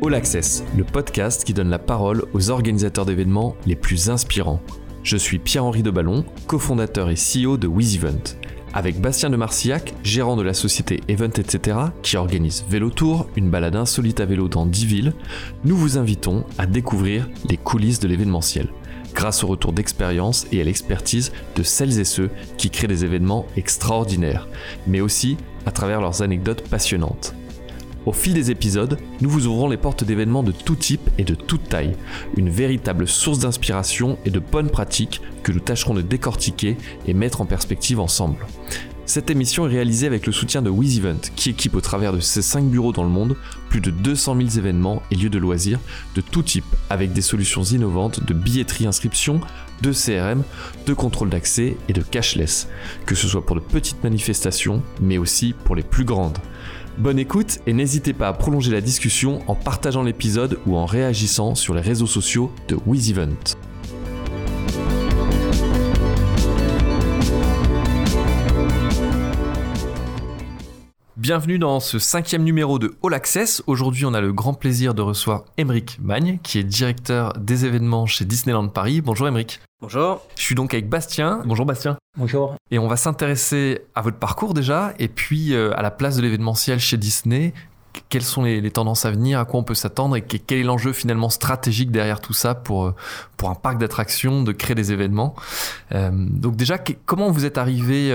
All Access, le podcast qui donne la parole aux organisateurs d'événements les plus inspirants. Je suis Pierre-Henri Deballon, cofondateur et CEO de WizEvent. Avec Bastien de Marcillac, gérant de la société Event etc., qui organise Vélo Tour, une balade insolite à vélo dans 10 villes, nous vous invitons à découvrir les coulisses de l'événementiel, grâce au retour d'expérience et à l'expertise de celles et ceux qui créent des événements extraordinaires, mais aussi à travers leurs anecdotes passionnantes. Au fil des épisodes, nous vous ouvrons les portes d'événements de tout type et de toute taille, une véritable source d'inspiration et de bonnes pratiques que nous tâcherons de décortiquer et mettre en perspective ensemble. Cette émission est réalisée avec le soutien de WizEvent, qui équipe au travers de ses 5 bureaux dans le monde plus de 200 000 événements et lieux de loisirs de tout type, avec des solutions innovantes de billetterie inscription, de CRM, de contrôle d'accès et de cashless, que ce soit pour de petites manifestations, mais aussi pour les plus grandes. Bonne écoute et n'hésitez pas à prolonger la discussion en partageant l'épisode ou en réagissant sur les réseaux sociaux de WizEvent. Bienvenue dans ce cinquième numéro de All Access. Aujourd'hui, on a le grand plaisir de recevoir Émeric Magne, qui est directeur des événements chez Disneyland Paris. Bonjour Émeric. Bonjour. Je suis donc avec Bastien. Bonjour Bastien. Bonjour. Et on va s'intéresser à votre parcours déjà, et puis euh, à la place de l'événementiel chez Disney. Quelles sont les, tendances à venir, à quoi on peut s'attendre? Et quel est l'enjeu finalement stratégique derrière tout ça pour, euh, pour un parc d'attractions, de créer des événements? Euh, donc déjà, comment vous êtes arrivé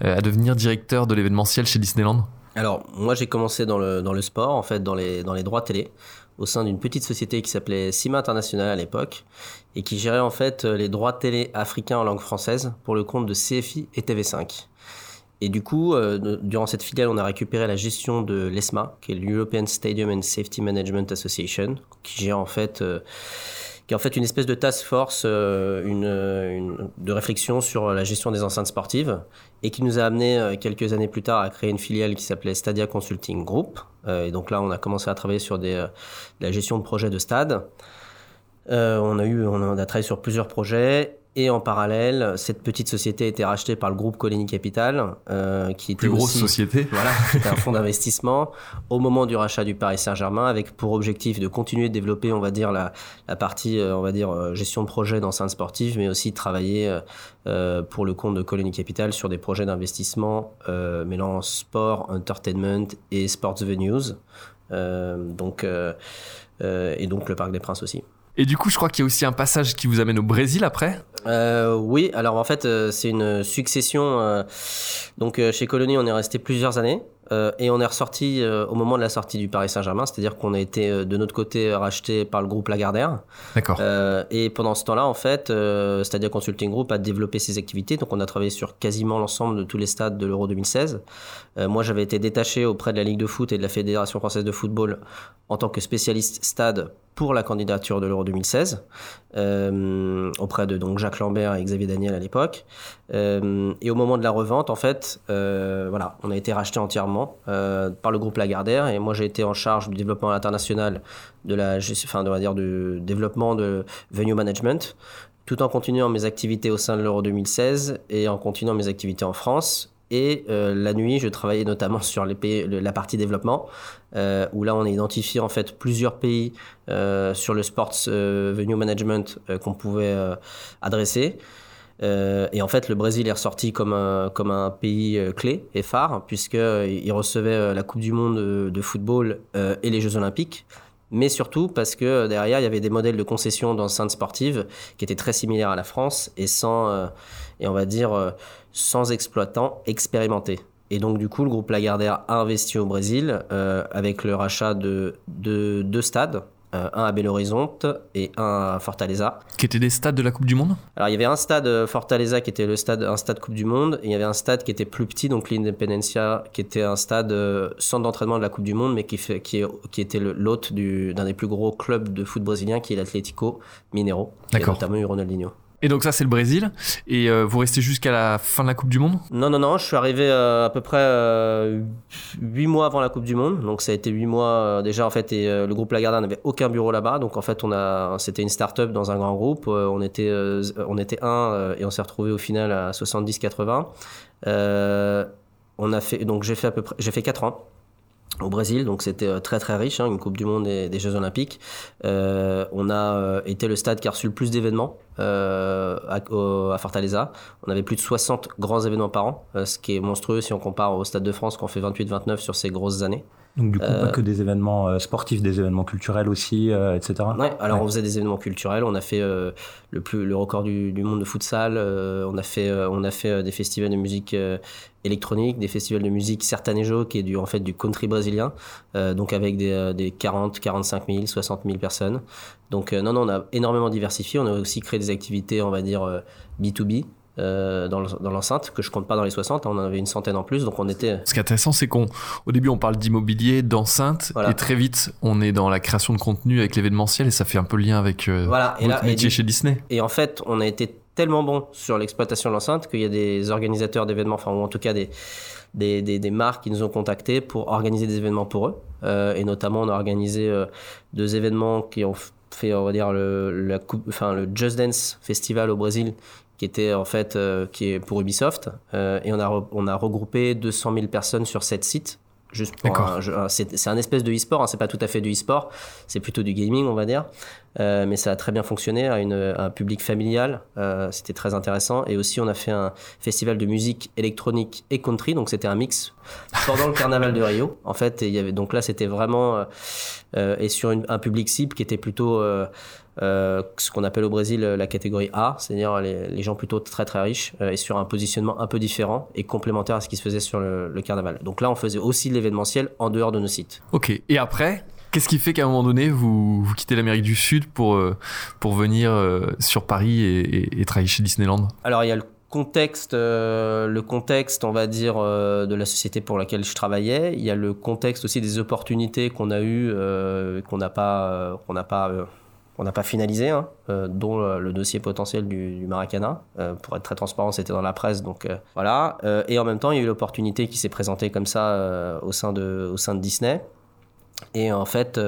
à devenir directeur de l'événementiel chez Disneyland? Alors, moi, j'ai commencé dans le, dans le sport, en fait, dans les, dans les droits télé, au sein d'une petite société qui s'appelait Cima International à l'époque, et qui gérait, en fait, les droits télé africains en langue française pour le compte de CFI et TV5. Et du coup, euh, durant cette filiale, on a récupéré la gestion de l'ESMA, qui est l'European Stadium and Safety Management Association, qui gère, en fait... Euh, qui est en fait une espèce de task force euh, une, de réflexion sur la gestion des enceintes sportives et qui nous a amené euh, quelques années plus tard à créer une filiale qui s'appelait Stadia Consulting Group. Euh, et donc là, on a commencé à travailler sur des, la gestion de projets de stade. on a eu, on a travaillé sur plusieurs projets et en parallèle, cette petite société a été rachetée par le groupe Colony Capital, euh, qui était plus grosse société. Voilà, c'était un fonds d'investissement au moment du rachat du Paris Saint-Germain, avec pour objectif de continuer de développer, on va dire la, la partie, euh, on va dire euh, gestion de projet d'enceinte sportive, mais aussi travailler euh, pour le compte de Colony Capital sur des projets d'investissement euh, mêlant sport, entertainment et sports venues. donc et donc le Parc des Princes aussi. Et du coup, je crois qu'il y a aussi un passage qui vous amène au Brésil après. Euh, oui, alors en fait, euh, c'est une succession. Euh, donc chez Colony, on est resté plusieurs années. Euh, et on est ressorti euh, au moment de la sortie du Paris Saint-Germain, c'est-à-dire qu'on a été euh, de notre côté racheté par le groupe Lagardère. D'accord. et pendant ce temps-là, en fait, Stadia Consulting Group a développé ses activités. Donc on a travaillé sur quasiment l'ensemble de tous les stades de l'Euro 2016. moi, j'avais été détaché auprès de la Ligue de foot et de la Fédération française de football en tant que spécialiste stade pour la candidature de l'Euro 2016 auprès de donc Jacques Lambert et Xavier Daniel à l'époque. et au moment de la revente, en fait, voilà, on a été racheté entièrement euh, par le groupe Lagardère et moi j'ai été en charge du développement international de la enfin de, dire du développement de venue management tout en continuant mes activités au sein de l'Euro 2016 et en continuant mes activités en France et euh, la nuit, je travaillais notamment sur la partie développement, euh, où là, on a identifié en fait plusieurs pays sur le sports venue management qu'on pouvait adresser. Euh, et en fait, le Brésil est ressorti comme un, comme un pays euh, clé et phare, puisqu'il euh, recevait la Coupe du Monde de, football et les Jeux Olympiques. Mais surtout parce que derrière, il y avait des modèles de concession d'enceintes sportives qui étaient très similaires à la France et sans, et on va dire, sans exploitants expérimentés. Et donc, du coup, le groupe Lagardère a investi au Brésil avec le rachat de deux stades, euh, un à Belo Horizonte et un à Fortaleza. Qui étaient des stades de la Coupe du Monde? Alors il y avait un stade euh, Fortaleza qui était le stade, un stade Coupe du Monde, et il y avait un stade qui était plus petit, donc l'Independencia, qui était un stade euh, centre d'entraînement de la Coupe du Monde, mais qui, fait, qui, qui était l'hôte d'un des plus gros clubs de foot brésilien, qui est l'Atlético Mineiro, qui a notamment eu Ronaldinho. Et donc ça c'est le Brésil. Et euh, vous restez jusqu'à la fin de la Coupe du Monde? Non, non, non. Je suis arrivé euh, à peu près euh, 8 mois avant la Coupe du Monde. Donc ça a été 8 mois euh, déjà en fait. Le groupe Lagardère n'avait aucun bureau là-bas. Donc en fait on a, c'était une start-up dans un grand groupe. on était, on était un et on s'est retrouvé au final à 70-80. on a fait, donc j'ai fait à peu près, j'ai fait 4 ans. Au Brésil, donc c'était très très riche, hein, une Coupe du Monde et des Jeux Olympiques. on a été le stade qui a reçu le plus d'événements à, à, Fortaleza. On avait plus de 60 grands événements par an, ce qui est monstrueux si on compare au Stade de France qu'on fait 28-29 sur ces grosses années. Donc du coup, pas euh, que des événements euh, sportifs, des événements culturels aussi, euh, etc. Ouais, alors on faisait des événements culturels, on a fait le, plus, le record du, du monde de futsal, on a fait, on a fait des festivals de musique électronique, des festivals de musique Sertanejo, qui est du, en fait du country brésilien, donc avec des, des 40, 45 000, 60 000 personnes. Donc non, non, on a énormément diversifié, on a aussi créé des activités, on va dire, B2B, euh, dans l'enceinte, que je compte pas dans les 60, hein, on en avait une centaine en plus, donc on était... Ce qui est intéressant, c'est qu'au début on parle d'immobilier, d'enceinte, et très vite on est dans la création de contenu avec l'événementiel, et ça fait un peu le lien avec euh, voilà. et votre métier chez Disney. Et en fait, on a été tellement bon sur l'exploitation de l'enceinte qu'il y a des organisateurs d'événements, enfin ou en tout cas des, des, des, marques qui nous ont contactés pour organiser des événements pour eux. Euh, et notamment, on a organisé euh, deux événements qui ont fait, on va dire, le, la coupe, enfin, le Just Dance Festival au Brésil, qui était en fait euh, qui est pour Ubisoft. Euh, et on a on a regroupé 200 000 personnes sur sept sites juste c'est un espèce de e-sport hein, c'est pas tout à fait du e-sport c'est plutôt du gaming on va dire euh, mais ça a très bien fonctionné à, une, un public familial c'était très intéressant et aussi on a fait un festival de musique électronique et country donc c'était un mix pendant le carnaval de Rio en fait il y avait donc là c'était vraiment et sur un public cible qui était plutôt euh, ce qu'on appelle au Brésil euh, la catégorie A, c'est-à-dire les, gens plutôt très très riches euh, et sur un positionnement un peu différent et complémentaire à ce qui se faisait sur le, carnaval. Donc là, on faisait aussi l'événementiel en dehors de nos sites. Ok. Et après, Qu'est-ce qui fait qu'à un moment donné, vous, quittez l'Amérique du Sud pour, pour venir sur Paris et, travailler chez Disneyland? Alors, il y a le contexte, le contexte, on va dire, de la société pour laquelle je travaillais. Il y a le contexte aussi des opportunités qu'on a eues, qu'on n'a pas, qu'on n'a pas on n'a pas finalisé, hein, euh, dont euh, le dossier potentiel du, du Maracana. Euh, pour être très transparent, c'était dans la presse, donc voilà. et en même temps, il y a eu l'opportunité qui s'est présentée comme ça au, sein de, au sein de Disney. Et en fait,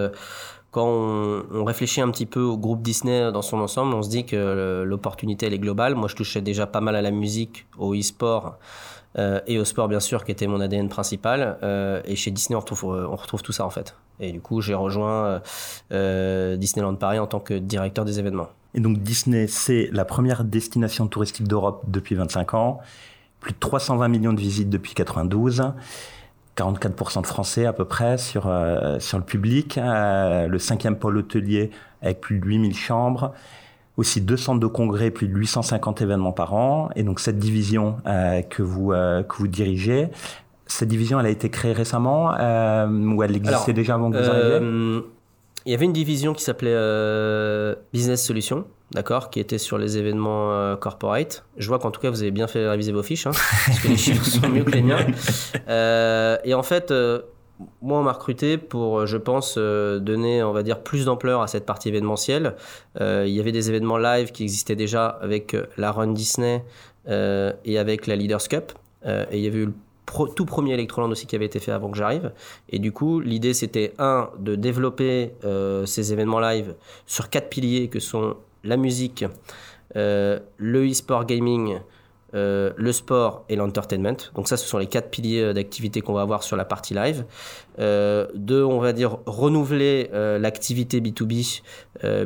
quand on, réfléchit un petit peu au groupe Disney dans son ensemble, on se dit que l'opportunité, elle est globale. Moi, je touchais déjà pas mal à la musique, au e-sport. et au sport bien sûr qui était mon ADN principal et chez Disney on retrouve, tout ça en fait et du coup, j'ai rejoint euh, euh, Disneyland Paris en tant que directeur des événements. Et donc Disney, c'est la première destination touristique d'Europe depuis 25 ans. Plus de 320 millions de visites depuis 92. 44% de Français à peu près sur, euh, sur le public. le cinquième pôle hôtelier avec plus de 8000 chambres. Aussi deux centres de congrès, plus de 850 événements par an. Et donc cette division que, vous, que vous dirigez, cette division, elle a été créée récemment euh, ou elle existait déjà avant que vous arriviez? euh, Il y avait une division qui s'appelait euh, Business Solutions, d'accord, qui était sur les événements corporate. Je vois qu'en tout cas, vous avez bien fait réviser vos fiches, hein, parce que les chiffres sont mieux que les miens. et en fait, moi, on m'a recruté pour, je pense, donner, on va dire, plus d'ampleur à cette partie événementielle. il y avait des événements live qui existaient déjà avec la Run Disney et avec la Leaders Cup. et il y avait eu tout premier Electroland aussi qui avait été fait avant que j'arrive. Et du coup, l'idée c'était un de développer euh, ces événements live sur quatre piliers que sont la musique, euh, le e-sport gaming, euh, le sport et l'entertainment. Donc ça, ce sont les quatre piliers d'activité qu'on va avoir sur la partie live. Euh, deux, on va dire renouveler l'activité B2B,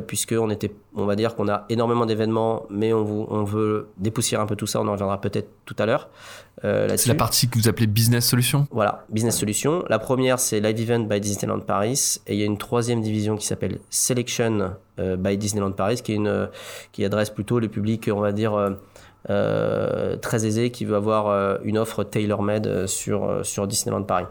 puisque on était, on va dire qu'on a énormément d'événements, mais on, on veut dépoussiérer un peu tout ça. On en reviendra peut-être tout à l'heure. Euh, c'est la partie que vous appelez Business Solutions Voilà, Business Solutions. La première, c'est Live Event by Disneyland Paris. Et il y a une troisième division qui s'appelle Selection euh, by Disneyland Paris, qui, est une, qui adresse plutôt le public, on va dire, euh, très aisé, qui veut avoir une offre tailor-made sur, sur Disneyland Paris.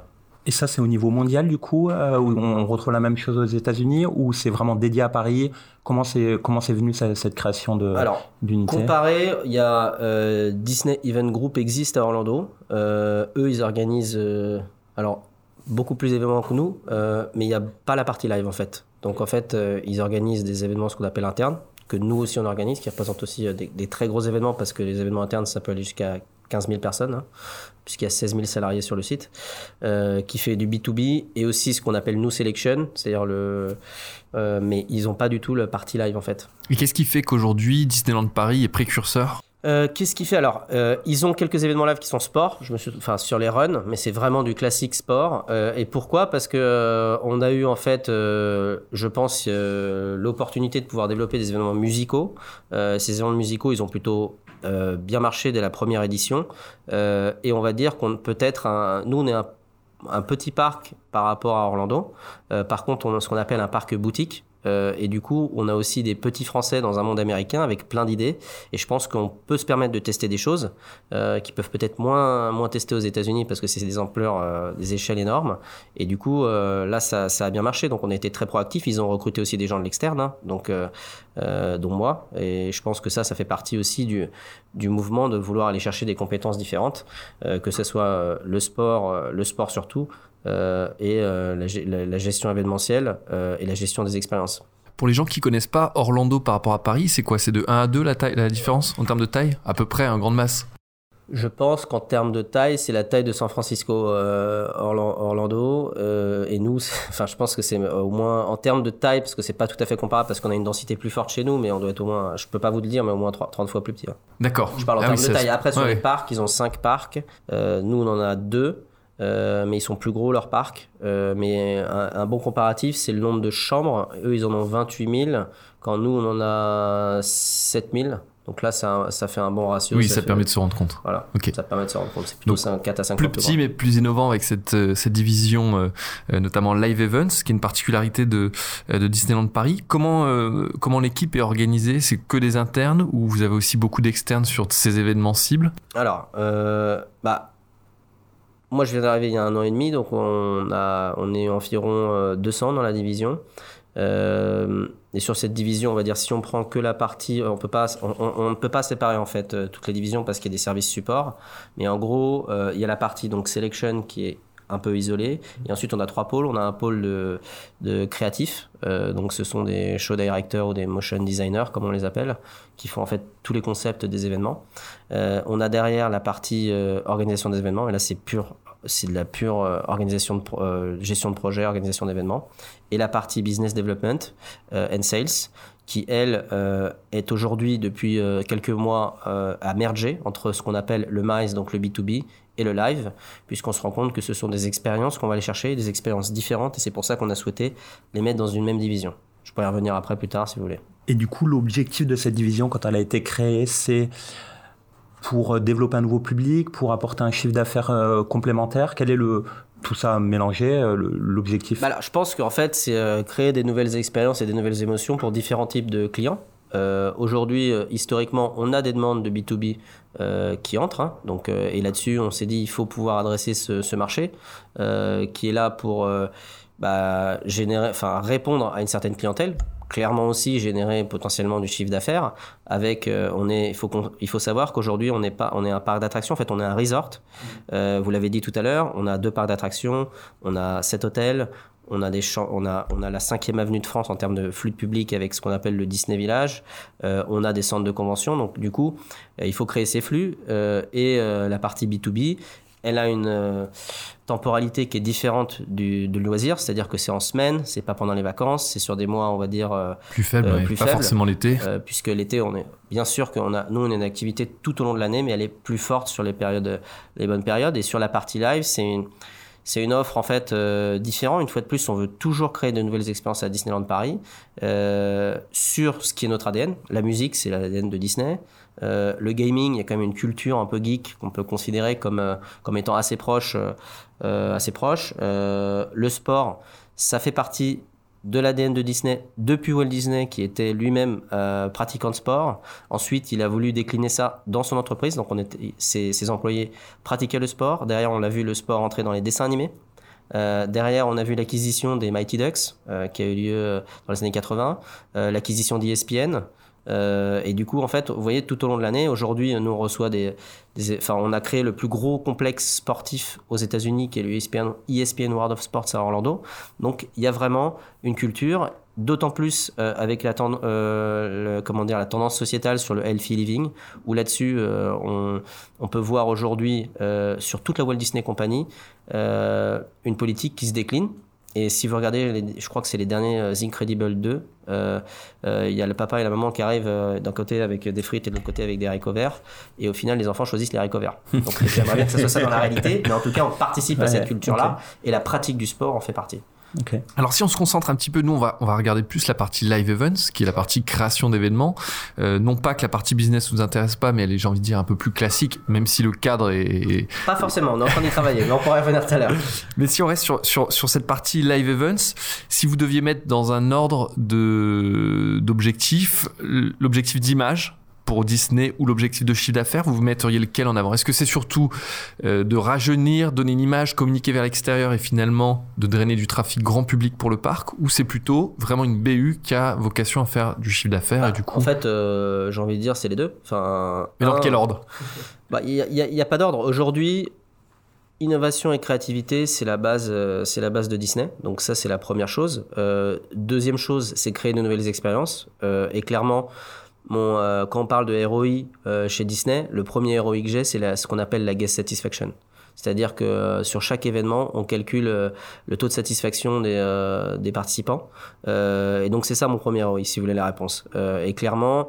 Et ça, c'est au niveau mondial, du coup, euh, où on retrouve la même chose aux États-Unis, ou c'est vraiment dédié à Paris? Comment c'est comment c'est venu cette, cette création de Alors, comparé, il y a euh, Disney Event Group existe à Orlando. Euh, eux, ils organisent euh, alors beaucoup plus d'événements que nous, euh, mais il n'y a pas la partie live en fait. Donc en fait, euh, ils organisent des événements ce qu'on appelle internes, que nous aussi on organise, qui représentent aussi des, des, très gros événements parce que les événements internes, ça peut aller jusqu'à 15 000 personnes, hein, puisqu'il y a 16 000 salariés sur le site, euh, qui fait du B2B et aussi ce qu'on appelle New Selection, c'est-à-dire le. Euh, mais ils n'ont pas du tout le party live en fait. Et qu'est-ce qui fait qu'aujourd'hui Disneyland Paris est précurseur? Euh, qu'est-ce qu'il fait? Alors euh, Ils ont quelques événements live qui sont sport, enfin sur les runs, mais c'est vraiment du classique sport. Euh, et pourquoi? Parce que on a eu en fait, je pense, l'opportunité de pouvoir développer des événements musicaux. ces événements musicaux, ils ont plutôt bien marché dès la première édition. et on va dire qu'on peut être, un, nous on est un, un, petit parc par rapport à Orlando. par contre, on a ce qu'on appelle un parc boutique. Euh, et du coup, on a aussi des petits Français dans un monde américain avec plein d'idées. Et je pense qu'on peut se permettre de tester des choses euh, qui peuvent peut-être moins, moins tester aux États-Unis parce que c'est des ampleurs, euh, des échelles énormes. Et du coup, là, ça, ça, a bien marché. Donc, on a été très proactifs. Ils ont recruté aussi des gens de l'externe, hein, donc, dont moi. Et je pense que ça, ça fait partie aussi du, du mouvement de vouloir aller chercher des compétences différentes, que ce soit le sport, le sport surtout, euh, et euh, la, gestion événementielle euh, et la gestion des expériences. Pour les gens qui connaissent pas Orlando par rapport à Paris, c'est quoi? C'est de 1 à 2 la, taille, la différence en termes de taille? À peu près, en grande masse je pense qu'en termes de taille, c'est la taille de San Francisco, Orlando, et nous, enfin, je pense que c'est au moins en termes de taille, parce que c'est pas tout à fait comparable, parce qu'on a une densité plus forte chez nous, mais on doit être au moins, je peux pas vous le dire, mais au moins 30 fois plus petit. D'accord. Je parle en ah termes de taille. Après, sur les parcs, ils ont 5 parcs. nous, on en a 2. Euh, mais ils sont plus gros leur parc. Euh, mais un, bon comparatif, c'est le nombre de chambres. Eux, ils en ont 28 000, quand nous, on en a 7 000. Donc là, ça, ça fait un bon ratio. Oui, ça, permet de se rendre compte. Voilà, ça permet de se rendre compte. C'est plutôt 5, 4 à 5 Plus petit, mais plus innovant avec cette, euh, cette division, notamment Live Events, qui est une particularité de, de Disneyland Paris. Comment, comment l'équipe est organisée? C'est que des internes ou vous avez aussi beaucoup d'externes sur ces événements cibles? Alors, bah, moi, je viens d'arriver il y a un an et demi, donc on, a, on est environ 200 euh, dans la division. Euh, et sur cette division, on va dire, si on prend que la partie, on peut on, ne peut pas séparer en fait euh, toutes les divisions parce qu'il y a des services support. Mais en gros, il y a la partie donc selection qui est un peu isolé. Et ensuite, on a trois pôles. On a un pôle de, de créatifs, donc ce sont des show directors ou des motion designers, comme on les appelle, qui font en fait tous les concepts des événements. On a derrière la partie organisation des événements, et là c'est pur, c'est de la pure organisation de gestion de projet, organisation d'événements, et la partie business development and sales qui elle est aujourd'hui depuis quelques mois à merger entre ce qu'on appelle le MICE, donc le B2B, et le live, puisqu'on se rend compte que ce sont des expériences qu'on va aller chercher, des expériences différentes, et c'est pour ça qu'on a souhaité les mettre dans une même division. Je pourrais y revenir après plus tard si vous voulez. Et du coup, l'objectif de cette division, quand elle a été créée, c'est pour euh, développer un nouveau public, pour apporter un chiffre d'affaires euh, complémentaire? Quel est le, tout ça mélangé, euh, l'objectif? Bah Je pense qu'en fait, c'est créer des nouvelles expériences et des nouvelles émotions pour différents types de clients. Aujourd'hui, historiquement, on a des demandes de B2B euh, qui entrent. Hein. donc, et là-dessus, on s'est dit il faut pouvoir adresser ce, marché qui est là pour bah, générer, répondre à une certaine clientèle. Clairement aussi générer potentiellement du chiffre d'affaires. Avec, on est, il faut, il faut savoir qu'aujourd'hui on n'est pas, on est un parc d'attractions. En fait, on est un resort. vous l'avez dit tout à l'heure, on a deux parcs d'attractions, on a sept hôtels, on a, des on, a, on a la cinquième avenue de France en termes de flux de public avec ce qu'on appelle le Disney Village. Euh, on a des centres de convention. Donc, du coup, euh, il faut créer ces flux. Euh, et la partie B2B, elle a une temporalité qui est différente du, loisir, c'est-à-dire que c'est en semaine, c'est pas pendant les vacances, c'est sur des mois, on va dire plus faibles, plus pas forcément l'été, puisque l'été, on est bien sûr qu'on a, nous, on a une activité tout au long de l'année, mais elle est plus forte sur les périodes, les bonnes périodes, et sur la partie live, c'est une c'est une offre en fait euh, différente. Une fois de plus, on veut toujours créer de nouvelles expériences à Disneyland Paris euh, sur ce qui est notre ADN. La musique, c'est l'ADN de Disney. Euh, le gaming, il y a quand même une culture un peu geek qu'on peut considérer comme comme étant assez proche, assez proche. le sport, ça fait partie de l'ADN de Disney depuis Walt Disney, qui était lui-même euh, pratiquant de sport. Ensuite, il a voulu décliner ça dans son entreprise. Donc, on était, ses, employés pratiquaient le sport. Derrière, on a vu le sport entrer dans les dessins animés. Euh, derrière, on a vu l'acquisition des Mighty Ducks, euh, qui a eu lieu dans les années 80, l'acquisition d'ESPN, euh, et du coup, en fait, vous voyez, tout au long de l'année, aujourd'hui, nous on reçoit des, enfin, on a créé le plus gros complexe sportif aux États-Unis, qui est le ESPN, ESPN World of Sports à Orlando. Donc, il y a vraiment une culture, d'autant plus euh, avec la, euh, comment dire, la tendance sociétale sur le healthy living, où là-dessus, on, on, peut voir aujourd'hui sur toute la Walt Disney Company une politique qui se décline Et si vous regardez, je crois que c'est les derniers Incredible 2, il y a le papa et la maman qui arrivent d'un côté avec des frites et de l'autre côté avec des haricots verts. Et au final, les enfants choisissent les haricots verts. Donc j'aimerais bien que ça soit ça dans la réalité. Mais en tout cas, on participe à cette culture-là. Et la pratique du sport en fait partie. Alors si on se concentre un petit peu, nous on va, on va regarder plus la partie live events, qui est la partie création d'événements. Euh, non pas que la partie business nous intéresse pas, mais elle est, j'ai envie de dire, un peu plus classique, même si le cadre est... Pas forcément, on est en train d'y travailler, mais on pourra y revenir tout à l'heure. Mais si on reste sur, sur, sur cette partie live events, si vous deviez mettre dans un ordre de, d'objectifs, l'objectif d'image, pour Disney ou l'objectif de chiffre d'affaires, vous vous metteriez lequel en avant? Est-ce que c'est surtout euh, de rajeunir, donner une image, communiquer vers l'extérieur et finalement de drainer du trafic grand public pour le parc? Ou c'est plutôt vraiment une BU qui a vocation à faire du chiffre d'affaires et du coup... En fait, euh, j'ai envie de dire c'est les deux. Enfin, Mais dans quel ordre? Bah, Il n'y a, pas d'ordre. Aujourd'hui, innovation et créativité, c'est la base, euh, c'est la base de Disney. Donc ça, c'est la première chose. deuxième chose, c'est créer de nouvelles expériences. et clairement, euh, quand on parle de ROI euh, chez Disney, le premier ROI que j'ai, c'est ce qu'on appelle la guest satisfaction. C'est-à-dire que euh, sur chaque événement, on calcule le taux de satisfaction des, des participants. et donc c'est ça mon premier ROI, si vous voulez la réponse. et clairement,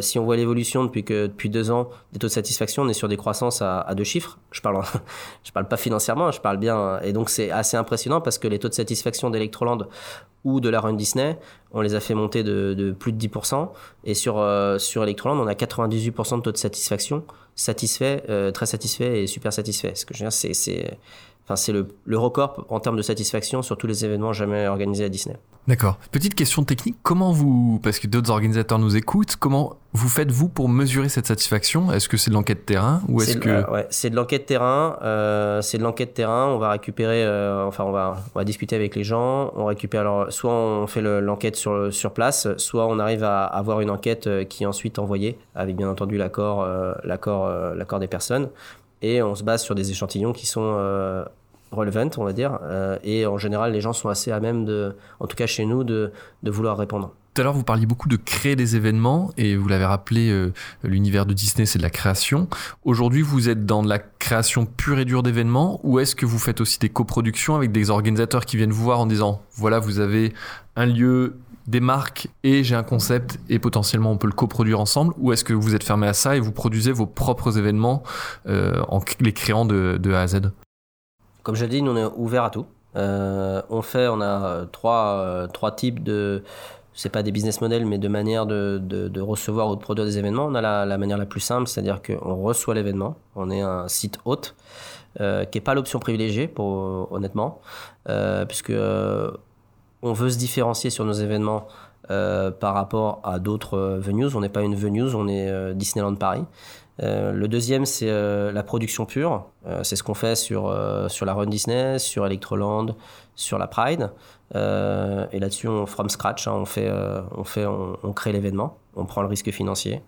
si on voit l'évolution depuis que depuis deux ans des taux de satisfaction, on est sur des croissances à, à deux chiffres. Je parle, je parle pas financièrement, je parle bien. Et donc c'est assez impressionnant parce que les taux de satisfaction d'Electroland ou de la Run Disney, on les a fait monter de, plus de 10%. Et sur, euh, sur Electroland, on a 98% de taux de satisfaction, satisfait, euh, très satisfait et super satisfait. Ce que je veux dire, c'est, enfin, c'est le, le record en termes de satisfaction sur tous les événements jamais organisés à Disney. D'accord. Petite question technique, comment vous, parce que d'autres organisateurs nous écoutent, comment vous faites-vous pour mesurer cette satisfaction? Est-ce que c'est de l'enquête terrain ou est-ce que... ouais, c'est de l'enquête terrain. Euh, c'est de l'enquête terrain. On va récupérer, euh, enfin on va, on va discuter avec les gens. On récupère alors, soit on fait l'enquête sur, sur place, soit on arrive à avoir une enquête euh, qui est ensuite envoyée avec bien entendu l'accord, l'accord, l'accord des personnes. Et on se base sur des échantillons qui sont relevant, on va dire. Euh, et en général, les gens sont assez à même de, en tout cas chez nous, de, de vouloir répondre. Tout à l'heure, vous parliez beaucoup de créer des événements et vous l'avez rappelé, euh, l'univers de Disney, c'est de la création. Aujourd'hui, vous êtes dans de la création pure et dure d'événements ou est-ce que vous faites aussi des coproductions avec des organisateurs qui viennent vous voir en disant, voilà, vous avez un lieu, des marques et j'ai un concept et potentiellement on peut le coproduire ensemble ou est-ce que vous êtes fermé à ça et vous produisez vos propres événements euh, en les créant de, A à Z? Comme je l'ai dit, nous on est ouvert à tout. Euh, on fait, on a euh, trois, trois types de, c'est pas des business models, mais de manière de, de, recevoir ou de produire des événements. On a la, la manière la plus simple, c'est-à-dire qu'on reçoit l'événement. On est un site hôte, qui n'est pas l'option privilégiée, pour, honnêtement, puisque on veut se différencier sur nos événements par rapport à d'autres venues. On n'est pas une venue, on est Disneyland Paris. Euh, le deuxième, c'est euh, la production pure. Euh, c'est ce qu'on fait sur, sur la Run Disney, sur Electroland, sur la Pride. et là-dessus, on from scratch, hein, on, fait, on, fait, on crée l'événement, on prend le risque financier.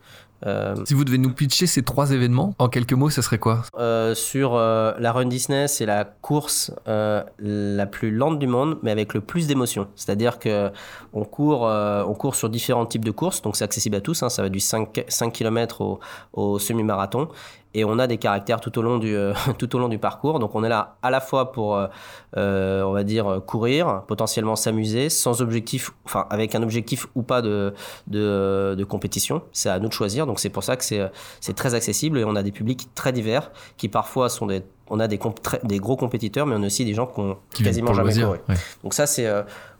Euh, si vous devez nous pitcher ces trois événements, en quelques mots, ce serait quoi euh, Sur euh, la Run Disney, c'est la course la plus lente du monde, mais avec le plus d'émotion. C'est-à-dire que on court, on court sur différents types de courses, donc c'est accessible à tous. Hein, ça va du 5, 5 km au, au semi-marathon et on a des caractères tout au long du euh, tout au long du parcours. Donc on est là à la fois pour euh, euh, on va dire courir, potentiellement s'amuser, sans objectif, enfin avec un objectif ou pas de de, de compétition. C'est à nous de choisir. Donc c'est pour ça que c'est c'est très accessible et on a des publics très divers qui parfois sont des on a des, des gros compétiteurs, mais on a aussi des gens qui ont quasiment jamais couru. Donc ça, c'est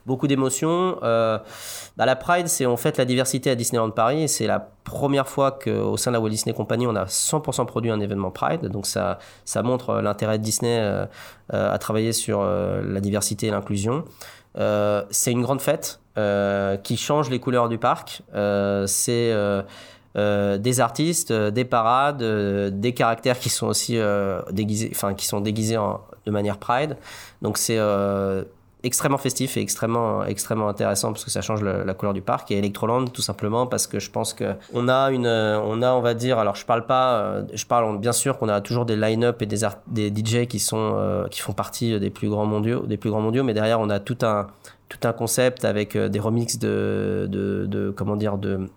beaucoup d'émotions. Euh, bah, la Pride, c'est en fait la diversité à Disneyland Paris. C'est la première fois qu'au sein de la Walt Disney Company, on a 100% produit un événement Pride. Donc ça, ça montre euh, l'intérêt de Disney euh, euh, à travailler sur la diversité et l'inclusion. c'est une grande fête qui change les couleurs du parc. c'est des artistes, des parades, des caractères qui sont aussi déguisés, enfin qui sont déguisés de manière Pride. Donc c'est extrêmement festif et extrêmement extrêmement intéressant parce que ça change la couleur du parc et Electroland tout simplement parce que je pense que on a une on a on va dire alors je parle pas euh, je parle bien sûr qu'on a toujours des line-up et des des DJ qui sont euh, qui font partie des plus grands mondiaux des plus grands mondiaux mais derrière on a tout un tout un concept avec euh, des remixes de, de comment dire de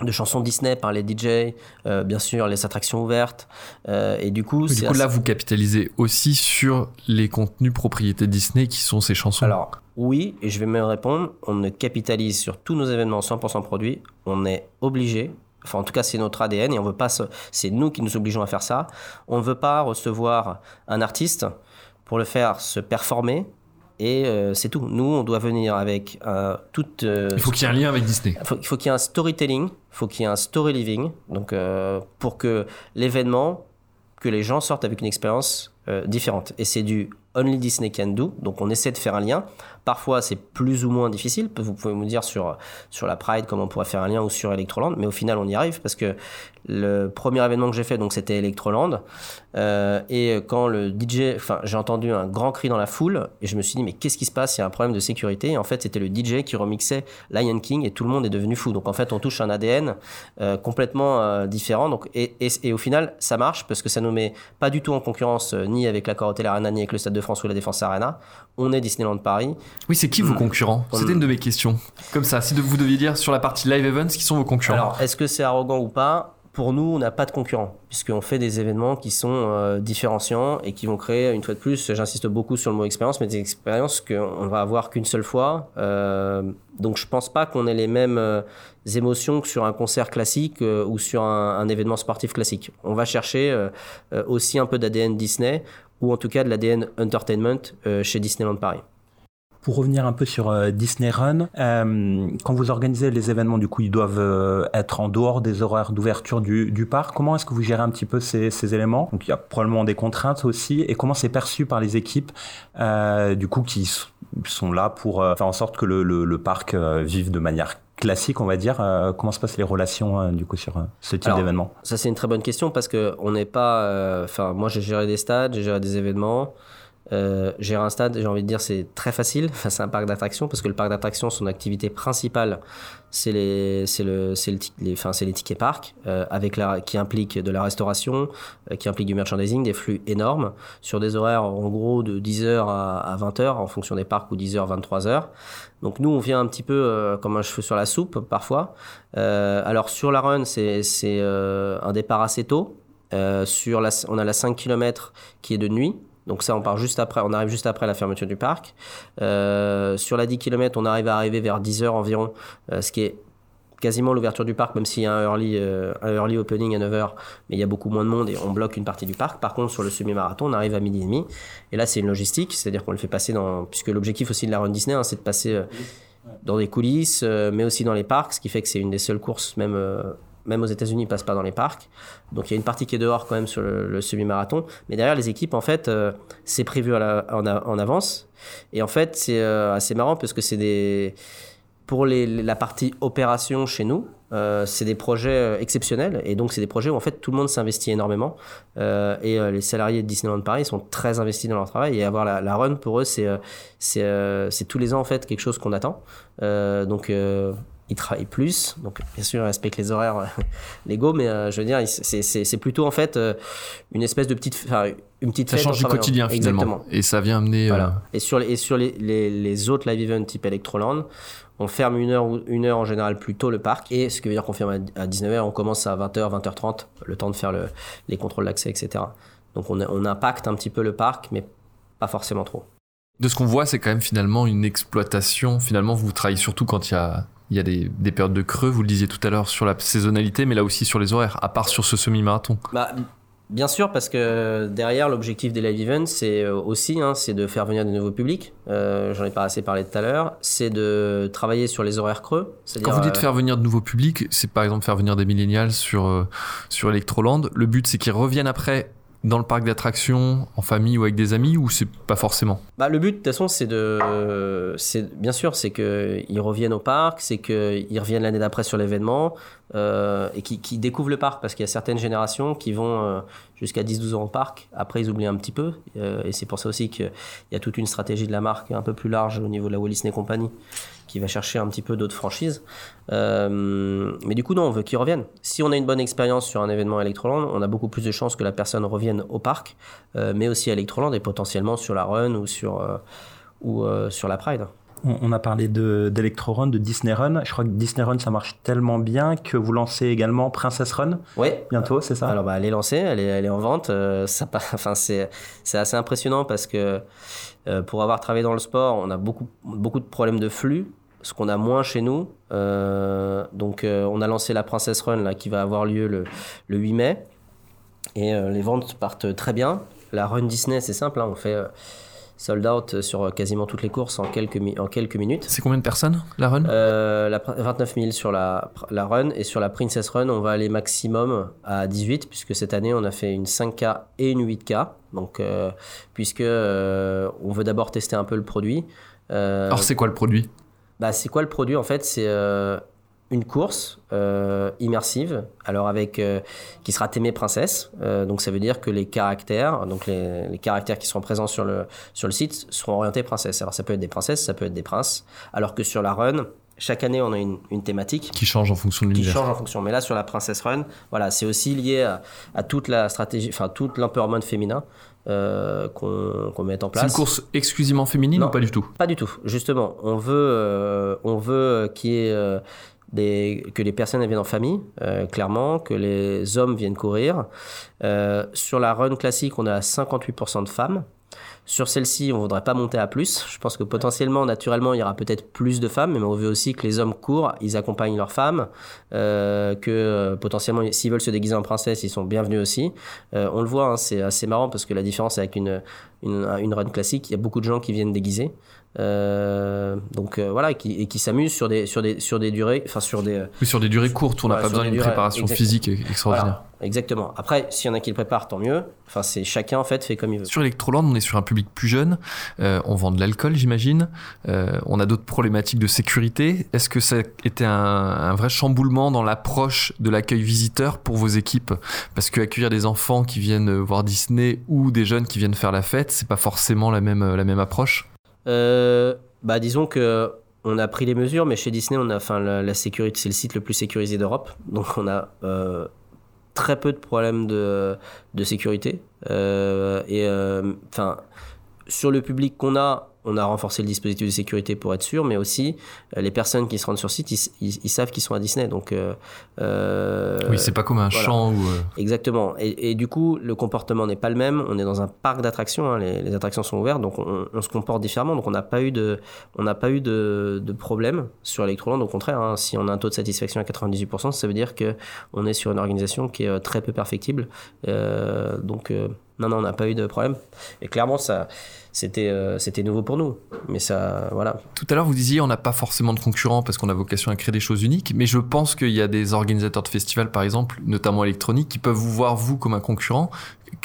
de chansons Disney par les DJ, euh, bien sûr les attractions ouvertes. Euh, et du coup, du coup là, vous capitalisez aussi sur les contenus propriétés Disney qui sont ces chansons. Alors oui, et je vais me répondre. On ne capitalise sur tous nos événements 100% produits. On est obligé. Enfin, en tout cas, c'est notre ADN et on veut pas. C'est nous qui nous obligeons à faire ça. On ne veut pas recevoir un artiste pour le faire se performer et euh, c'est tout. Nous, on doit venir avec euh, toute. Euh, il faut qu'il y ait un lien avec Disney. Il faut, qu'il y ait un storytelling, il faut qu'il y ait un story living, donc pour que l'événement, que les gens sortent avec une expérience différente. Et c'est du Only Disney Can Do, donc on essaie de faire un lien. Parfois, c'est plus ou moins difficile. Vous pouvez me dire sur, sur la Pride comment on pourrait faire un lien ou sur Electroland, mais au final, on y arrive parce que le premier événement que j'ai fait, donc c'était Electroland. Euh, et quand le DJ, enfin, j'ai entendu un grand cri dans la foule et je me suis dit, mais qu'est-ce qui se passe? Il y a un problème de sécurité. Et en fait, c'était le DJ qui remixait Lion King et tout le monde est devenu fou. Donc en fait, on touche un ADN euh, complètement euh, différent. Donc, et, et, au final, ça marche parce que ça nous met pas du tout en concurrence ni avec la Hotel Arena ni avec le Stade de France ou la Défense Arena. On est Disneyland Paris. Oui, c'est qui vos mm. concurrents? C'était une de mes questions. Comme ça, si vous deviez dire sur la partie live events, qui sont vos concurrents? Alors, est-ce que c'est arrogant ou pas? Pour nous, on n'a pas de concurrents, puisqu'on fait des événements qui sont euh, différenciants et qui vont créer, une fois de plus, j'insiste beaucoup sur le mot expérience, mais des expériences qu'on va avoir qu'une seule fois. Euh, donc je pense pas qu'on ait les mêmes euh, émotions que sur un concert classique ou sur un, un, événement sportif classique. On va chercher aussi un peu d'ADN Disney, ou en tout cas de l'ADN Entertainment chez Disneyland Paris. Pour revenir un peu sur euh, Disney Run, euh, quand vous organisez les événements, du coup, ils doivent euh, être en dehors des horaires d'ouverture du, parc. Comment est-ce que vous gérez un petit peu ces, éléments? Donc, il y a probablement des contraintes aussi. Et comment c'est perçu par les équipes, du coup, qui sont là pour faire en sorte que le parc vive de manière classique, on va dire. comment se passent les relations du coup sur ce type d'événement? Ça c'est une très bonne question parce que on n'est pas. Enfin, moi j'ai géré des stades, j'ai géré des événements. Euh, gérer un stade, j'ai envie de dire, c'est très facile. c'est un parc d'attractions parce que le parc d'attractions, son activité principale, c'est les, c'est le, c'est le, les, c'est tickets parcs, euh, avec la, qui implique de la restauration, euh, qui implique du merchandising, des flux énormes sur des horaires en gros de 10h à, à 20h en fonction des parcs ou 10h, 23h. Donc nous, on vient un petit peu euh, comme un cheveu sur la soupe parfois. Alors sur la run, c'est, c'est un départ assez tôt. sur la, on a la 5 km qui est de nuit. Donc ça, on part juste après, on arrive juste après la fermeture du parc. Euh, sur la 10 km, on arrive à arriver vers 10 heures environ, euh, ce qui est quasiment l'ouverture du parc, même s'il y a un early, euh, un early opening à 9h, mais il y a beaucoup moins de monde et on bloque une partie du parc. Par contre, sur le semi-marathon, on arrive à midi et demi. Et là, c'est une logistique, c'est-à-dire qu'on le fait passer dans... Puisque l'objectif aussi de la Run Disney, hein, c'est de passer dans des coulisses, mais aussi dans les parcs, ce qui fait que c'est une des seules courses, même même aux États-Unis, ils passent pas dans les parcs. Donc il y a une partie qui est dehors quand même sur le, semi-marathon. Mais derrière, les équipes, en fait, euh, c'est prévu en, avance. Et en fait, c'est euh, assez marrant parce que c'est des. Pour la partie opération chez nous, euh, c'est des projets exceptionnels et donc c'est des projets où en fait tout le monde s'investit énormément et les salariés de Disneyland Paris sont très investis dans leur travail et avoir la, la run pour eux c'est c'est tous les ans en fait quelque chose qu'on attend donc ils travaillent plus. Donc, bien sûr, ils respectent les horaires euh, légaux, mais euh, je veux dire, c'est plutôt en fait euh, une espèce de petite, une petite. Ça change du quotidien finalement, et ça vient amener. Voilà. Et sur les, et sur les, les, les, autres live events type Electroland, on ferme une heure une heure en général plus tôt le parc, et ce qui veut dire qu'on ferme à 19h, on commence à 20h, 20h30, le temps de faire le, les contrôles d'accès, etc. Donc on, on impacte un petit peu le parc, mais pas forcément trop. De ce qu'on voit, c'est quand même finalement une exploitation. Finalement, vous travaillez surtout quand il y a il y a des, des, périodes de creux, vous le disiez tout à l'heure, sur la saisonnalité, mais là aussi sur les horaires, à part sur ce semi-marathon. Bah, bien sûr, parce que derrière, l'objectif des live events, c'est euh, aussi hein, c'est de faire venir de nouveaux publics. Euh, J'en ai pas assez parlé tout à l'heure. C'est de travailler sur les horaires creux. Quand vous dites euh, faire venir de nouveaux publics, c'est par exemple faire venir des millénials sur, euh, sur Electroland. Le but, c'est qu'ils reviennent après dans le parc d'attractions, en famille ou avec des amis, ou c'est pas forcément? Bah, Le but, de toute façon, c'est de. Bien sûr, c'est qu'ils reviennent au parc, c'est qu'ils reviennent l'année d'après sur l'événement, euh, et qu'ils découvrent le parc, parce qu'il y a certaines générations qui vont euh, jusqu'à 10-12 ans au parc, après ils oublient un petit peu, euh, et c'est pour ça aussi qu'il y a toute une stratégie de la marque un peu plus large au niveau de la Walt Disney Company, qui va chercher un petit peu d'autres franchises. Euh, mais du coup, non, on veut qu'ils reviennent. Si on a une bonne expérience sur un événement Electroland, on a beaucoup plus de chances que la personne revienne au parc, euh, mais aussi à Electroland et potentiellement sur la Run ou sur, euh, ou, sur la Pride. On, a parlé d'Electro Run, de Disney Run. Je crois que Disney Run, ça marche tellement bien que vous lancez également Princess Run. Oui. Bientôt, c'est ça? Alors, bah, elle est lancée, elle est, elle est en vente. Euh, ça, enfin, c'est assez impressionnant parce que euh, pour avoir travaillé dans le sport, on a beaucoup, beaucoup de problèmes de flux ce qu'on a moins chez nous. Euh, donc, on a lancé la Princess Run là, qui va avoir lieu le, le 8 mai. Et les ventes partent très bien. La Run Disney, c'est simple. Hein, on fait sold out sur quasiment toutes les courses en quelques, en quelques minutes. C'est combien de personnes la run? Euh, la, 29 000 sur la, la run et sur la Princess Run on va aller maximum à 18 puisque cette année on a fait une 5K et une 8K donc euh, puisque euh, on veut d'abord tester un peu le produit. Alors c'est quoi le produit? Bah, c'est quoi le produit en fait? C'est une course euh, immersive, alors avec euh, qui sera thème princesse. Euh, donc ça veut dire que les caractères, donc les, les, caractères qui seront présents sur le sur le site seront orientés princesse. Alors ça peut être des princesses, ça peut être des princes. Alors que sur la run, chaque année on a une, une thématique qui change en fonction de l'univers. Qui change en fonction. Mais là sur la princesse run, voilà, c'est aussi lié à, à, toute la stratégie, enfin tout l'empowerment féminin. Euh, qu'on met en place. C'est une course exclusivement féminine ou pas du tout? Pas du tout. Justement, on veut, euh, on veut qu'il y ait euh, que les personnes viennent en famille, euh, clairement, que les hommes viennent courir. Euh, sur la run classique, on a 58% de femmes. Sur celle-ci, on voudrait pas monter à plus. Je pense que potentiellement, naturellement, il y aura peut-être plus de femmes, mais on veut aussi que les hommes courent, ils accompagnent leurs femmes, euh, que euh, potentiellement, s'ils veulent se déguiser en princesse, ils sont bienvenus aussi. Euh, on le voit, hein, c'est assez marrant parce que la différence avec une, une, une run classique, il y a beaucoup de gens qui viennent déguiser. Euh, donc euh, voilà, et qui, s'amusent sur des, sur, des, sur des durées, enfin sur des. Oui, sur des durées courtes, on n'a pas besoin d'une préparation physique extraordinaire. exactement. Après, s'il y en a qui le préparent, tant mieux. Enfin, c'est chacun en fait fait comme il veut. Sur Electroland, on est sur un public plus jeune. Euh, on vend de l'alcool, j'imagine. on a d'autres problématiques de sécurité. Est-ce que ça a été un, un vrai chamboulement dans l'approche de l'accueil visiteur pour vos équipes? Parce que accueillir des enfants qui viennent voir Disney ou des jeunes qui viennent faire la fête, c'est pas forcément la même, la même approche. Euh, bah, disons que on a pris les mesures, mais chez Disney, on a, enfin, la, sécurité, c'est le site le plus sécurisé d'Europe, donc on a euh, très peu de problèmes de, de sécurité. Euh, et enfin, sur le public qu'on a, on a renforcé le dispositif de sécurité pour être sûr, mais aussi euh, les personnes qui se rendent sur site, ils, savent qu'ils sont à Disney. Donc, euh, euh, oui, c'est pas comme un champ. Ou... Exactement. Et, du coup, le comportement n'est pas le même. On est dans un parc d'attractions. Hein. les, attractions sont ouvertes, donc on, se comporte différemment. Donc, on n'a pas eu de, on n'a pas eu de, de, problème sur Electroland. Au contraire, hein. si on a un taux de satisfaction à 98%, ça veut dire que on est sur une organisation qui est très peu perfectible. donc non, non, on n'a pas eu de problème. Et clairement, ça, c'était, euh, c'était nouveau pour nous. Mais ça, voilà. Tout à l'heure, vous disiez, on n'a pas forcément de concurrents parce qu'on a vocation à créer des choses uniques. Mais je pense qu'il y a des organisateurs de festivals, par exemple, notamment électroniques, qui peuvent vous voir, vous, comme un concurrent.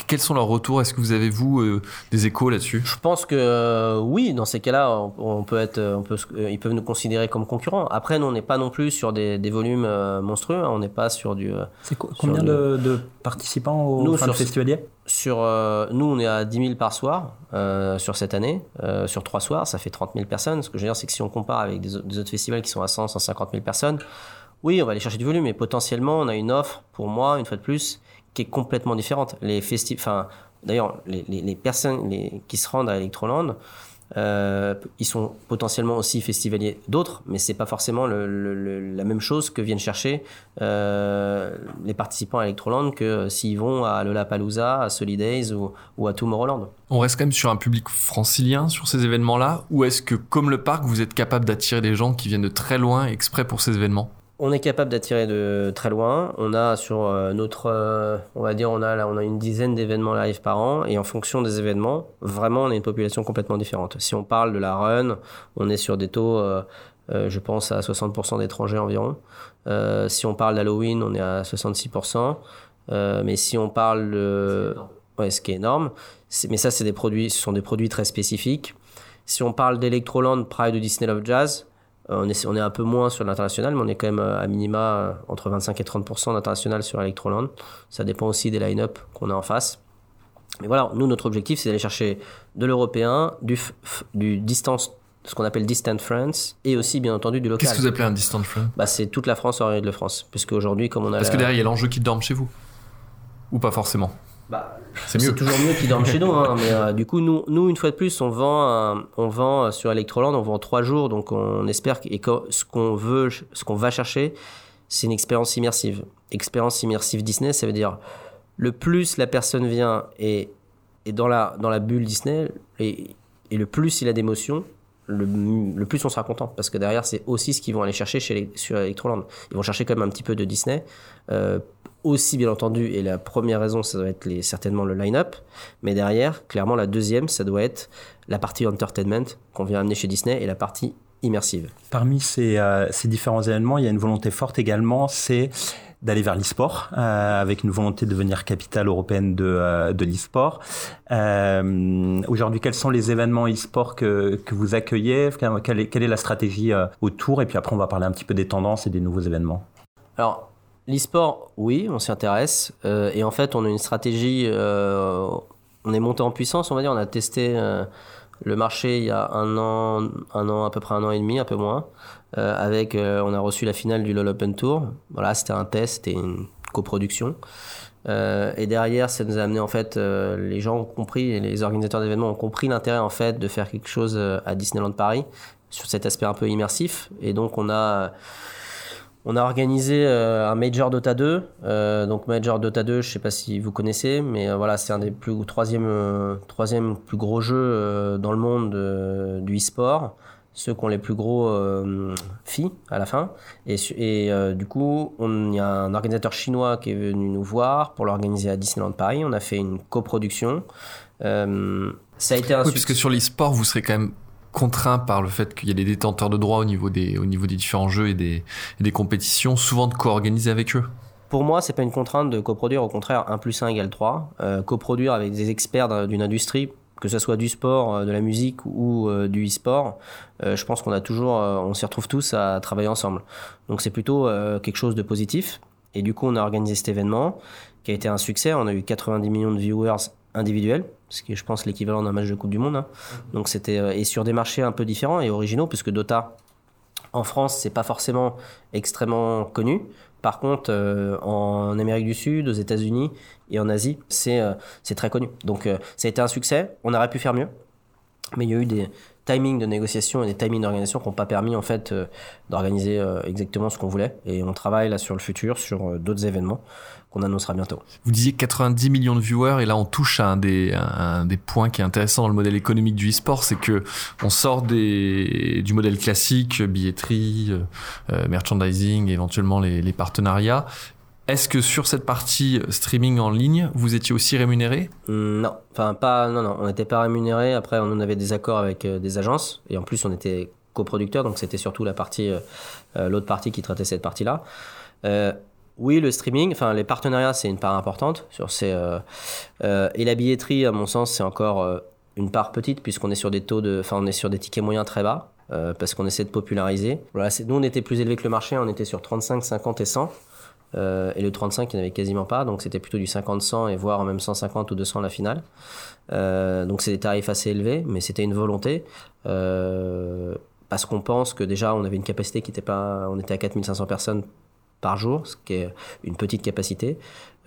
Quels sont leurs retours? Est-ce que vous avez, vous, euh, des échos là-dessus? Je pense que euh, oui, dans ces cas-là, on, peut être, on peut, ils peuvent nous considérer comme concurrents. Après, nous, on n'est pas non plus sur des, des volumes monstrueux. Hein. on n'est pas sur du. C'est combien de, de, participants au nous, sur, festivalier? sur, euh, nous, on est à 10 000 par soir euh, sur cette année. Euh, sur trois soirs, ça fait 30 000 personnes. Ce que je veux dire, c'est que si on compare avec des, autres festivals qui sont à 100, 150 000 personnes, oui, on va aller chercher du volume, mais potentiellement, on a une offre, pour moi, une fois de plus, qui est complètement différente. Les enfin, d'ailleurs, les, personnes qui se rendent à Electroland, euh, ils sont potentiellement aussi festivaliers d'autres, mais c'est pas forcément la même chose que viennent chercher euh, les participants à Electroland que s'ils vont à Lollapalooza, à Solidays ou, ou à Tomorrowland. On reste quand même sur un public francilien sur ces événements-là, ou est-ce que, comme le parc, vous êtes capable d'attirer des gens qui viennent de très loin exprès pour ces événements? On est capable d'attirer de très loin. On a sur euh, notre, euh, on va dire, on a là, on a une dizaine d'événements live par an, et en fonction des événements, vraiment, on a une population complètement différente. Si on parle de la run, on est sur des taux, euh, je pense, à 60% d'étrangers environ. si on parle d'Halloween, on est à 66%. mais si on parle de, ouais, ce qui est énorme. mais ça, c'est des produits, ce sont des produits très spécifiques. Si on parle d'Electroland, Pride ou Disney Love Jazz, on est, on est un peu moins sur l'international, mais on est quand même euh, à minima euh, entre 25 et 30% d'international sur Electroland. Ça dépend aussi des line-up qu'on a en face. Mais voilà, nous, notre objectif, c'est d'aller chercher de l'européen, du, du distance ce qu'on appelle distant France et aussi bien entendu du local. Qu'est-ce que vous appelez un distant France? Bah, C'est toute la France hors de France. Puisque aujourd'hui, comme on a. Parce que derrière, il y a l'enjeu qui dorme chez vous Ou pas forcément Bah, c'est toujours mieux qu'ils dorment chez nous, hein, mais euh, du coup, nous, nous, une fois de plus, on vend, on vend sur Electroland, on vend trois jours, donc on espère que, et ce qu'on veut, ce qu'on va chercher, c'est une expérience immersive. Expérience immersive Disney, ça veut dire le plus la personne vient et est dans la, dans la bulle Disney, et, et le plus il a d'émotions, le, le, plus on sera content. Parce que derrière, c'est aussi ce qu'ils vont aller chercher chez sur Electroland. Ils vont chercher quand même un petit peu de Disney. Euh, aussi, bien entendu, et la première raison, ça doit être les, certainement le line-up. Mais derrière, clairement, la deuxième, ça doit être la partie entertainment qu'on vient amener chez Disney et la partie immersive. Parmi ces, euh, ces différents événements, il y a une volonté forte également, c'est d'aller vers l'e-sport, euh, avec une volonté de devenir capitale européenne de, euh, de l'e-sport. Euh, Aujourd'hui, quels sont les événements e-sport que, que vous accueillez? Quelle est, quelle est la stratégie euh, autour? Et puis après, on va parler un petit peu des tendances et des nouveaux événements. Alors, l'e-sport, oui, on s'y intéresse. Euh, et en fait, on a une stratégie, on est monté en puissance, on va dire, on a testé le marché il y a un an, un an, à peu près un an et demi, un peu moins. Euh, avec, euh, on a reçu la finale du LOL Open Tour. Voilà, c'était un test, c'était une coproduction. Euh, et derrière, ça nous a amené en fait, les gens ont compris, les organisateurs d'événements ont compris l'intérêt en fait de faire quelque chose à Disneyland Paris sur cet aspect un peu immersif. Et donc on a on a organisé un Major Dota 2. donc Major Dota 2, je sais pas si vous connaissez, mais voilà, c'est un des plus troisième troisième plus gros jeux dans le monde du e-sport ceux qui ont les plus gros euh, filles à la fin. Et, et euh, du coup, il y a un organisateur chinois qui est venu nous voir pour l'organiser à Disneyland Paris. On a fait une coproduction. Euh, ça a été un oui, parce que sur l'e-sport, vous serez quand même contraint par le fait qu'il y a des détenteurs de droits au niveau des, différents jeux et des, et des compétitions, souvent de co-organiser avec eux. Pour moi, c'est pas une contrainte de coproduire, au contraire, 1 plus 1 égale 3. Euh, coproduire avec des experts d'une industrie, que ce soit du sport, euh, de la musique ou euh, du e-sport, euh, je pense qu'on a toujours, on s'y retrouve tous à travailler ensemble. Donc c'est plutôt quelque chose de positif. Et du coup, on a organisé cet événement qui a été un succès. On a eu 90 millions de viewers individuels, ce qui est, je pense, l'équivalent d'un match de Coupe du Monde. Hein. Donc c'était et sur des marchés un peu différents et originaux, puisque Dota en France, c'est pas forcément extrêmement connu. Par contre, euh, en Amérique du Sud, aux États-Unis et en Asie, c'est euh, très connu. Donc, euh, ça a été un succès. On aurait pu faire mieux, mais il y a eu des timings de négociation et des timings d'organisation qui n'ont pas permis en fait d'organiser exactement ce qu'on voulait. Et on travaille là sur le futur, sur d'autres événements qu'on annoncera bientôt. Vous disiez 90 millions de viewers et là on touche à un des, un des points qui est intéressant dans le modèle économique du e-sport, c'est que on sort des, du modèle classique, billetterie, euh, euh, merchandising, éventuellement les, les partenariats. Est-ce que sur cette partie streaming en ligne, vous étiez aussi rémunéré? Mmh, Non, enfin pas, non, non, on n'était pas rémunéré. Après, on avait des accords avec euh, des agences et en plus on était coproducteur, donc c'était surtout la partie, l'autre partie qui traitait cette partie-là. Oui, le streaming, enfin les partenariats, c'est une part importante sur ces euh, euh, et la billetterie, à mon sens, c'est encore euh, une part petite puisqu'on est sur des taux de, enfin on est sur des tickets moyens très bas parce qu'on essaie de populariser. Voilà, nous on était plus élevé que le marché, on était sur 35, 50 et 100. Et le 35, il n'y quasiment pas, donc c'était plutôt du 50-100 et voire même 150 ou 200 la finale. donc c'est des tarifs assez élevés, mais c'était une volonté parce qu'on pense que déjà on avait une capacité qui était pas, on était à 4500 personnes par jour, ce qui est une petite capacité,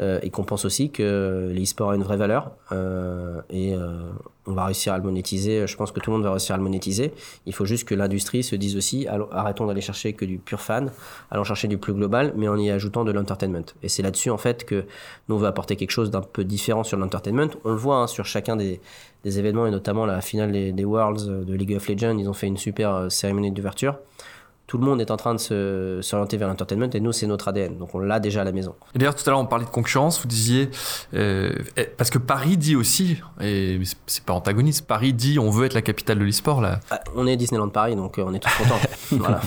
euh, et qu'on pense aussi que l'e-sport a une vraie valeur, euh, et euh, on va réussir à le monétiser, je pense que tout le monde va réussir à le monétiser, il faut juste que l'industrie se dise aussi, arrêtons d'aller chercher que du pur fan, allons chercher du plus global, mais en y ajoutant de l'entertainment. Et c'est là-dessus, en fait, que nous, on veut apporter quelque chose d'un peu différent sur l'entertainment. On le voit hein, sur chacun des, événements, et notamment la finale des, des Worlds de League of Legends, ils ont fait une super cérémonie d'ouverture tout le monde est en train de s'orienter vers l'entertainment et nous, c'est notre ADN. Donc on l'a déjà à la maison. Et d'ailleurs, tout à l'heure, on parlait de concurrence. Vous disiez. Euh, eh, parce que Paris dit aussi, et c'est pas antagoniste, Paris dit on veut être la capitale de l'e-sport là. Ah, on est Disneyland Paris, donc euh, on est tous contents. voilà.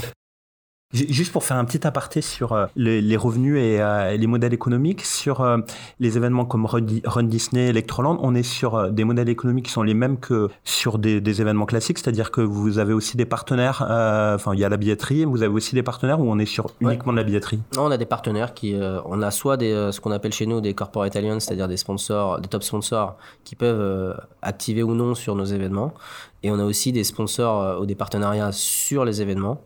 Juste pour faire un petit aparté sur euh, les, revenus euh, et les modèles économiques, sur euh, les événements comme Run, Disney, Electroland, on est sur des modèles économiques qui sont les mêmes que sur des, événements classiques, c'est-à-dire que vous avez aussi des partenaires, enfin il y a la billetterie, vous avez aussi des partenaires où on est sur uniquement de la billetterie? Non, on a des partenaires qui, on a soit des, ce qu'on appelle chez nous des corporate alliances, c'est-à-dire des sponsors, des top sponsors qui peuvent activer ou non sur nos événements, et on a aussi des sponsors ou des partenariats sur les événements.